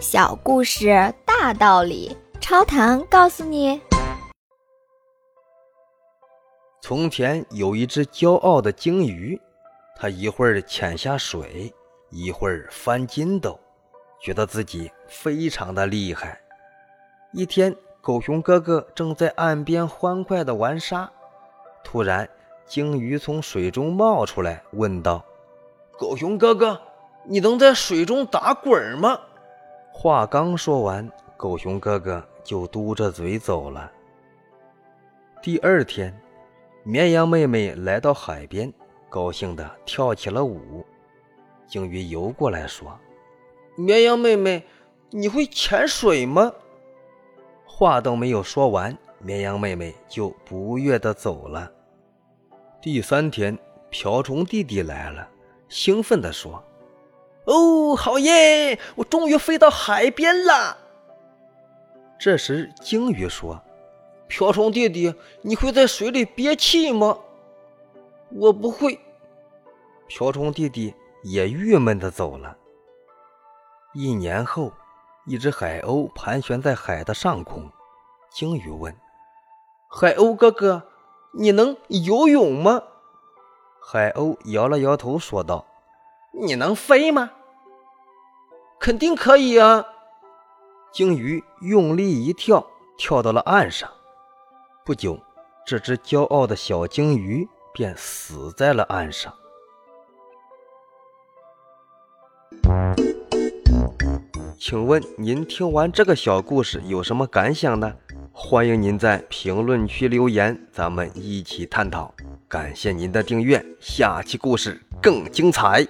小故事大道理，超糖告诉你：从前有一只骄傲的鲸鱼，它一会儿潜下水，一会儿翻筋斗，觉得自己非常的厉害。一天，狗熊哥哥正在岸边欢快的玩沙，突然，鲸鱼从水中冒出来，问道：“狗熊哥哥，你能在水中打滚吗？”话刚说完，狗熊哥哥就嘟着嘴走了。第二天，绵羊妹妹来到海边，高兴地跳起了舞。鲸鱼游过来说：“绵羊妹妹，你会潜水吗？”话都没有说完，绵羊妹妹就不悦地走了。第三天，瓢虫弟弟来了，兴奋地说。哦，好耶！我终于飞到海边了。这时，鲸鱼说：“瓢虫弟弟，你会在水里憋气吗？”“我不会。”瓢虫弟弟也郁闷的走了。一年后，一只海鸥盘旋在海的上空。鲸鱼问：“海鸥哥哥，你能游泳吗？”海鸥摇了摇头，说道：“你能飞吗？”肯定可以啊！鲸鱼用力一跳，跳到了岸上。不久，这只骄傲的小鲸鱼便死在了岸上。请问您听完这个小故事有什么感想呢？欢迎您在评论区留言，咱们一起探讨。感谢您的订阅，下期故事更精彩。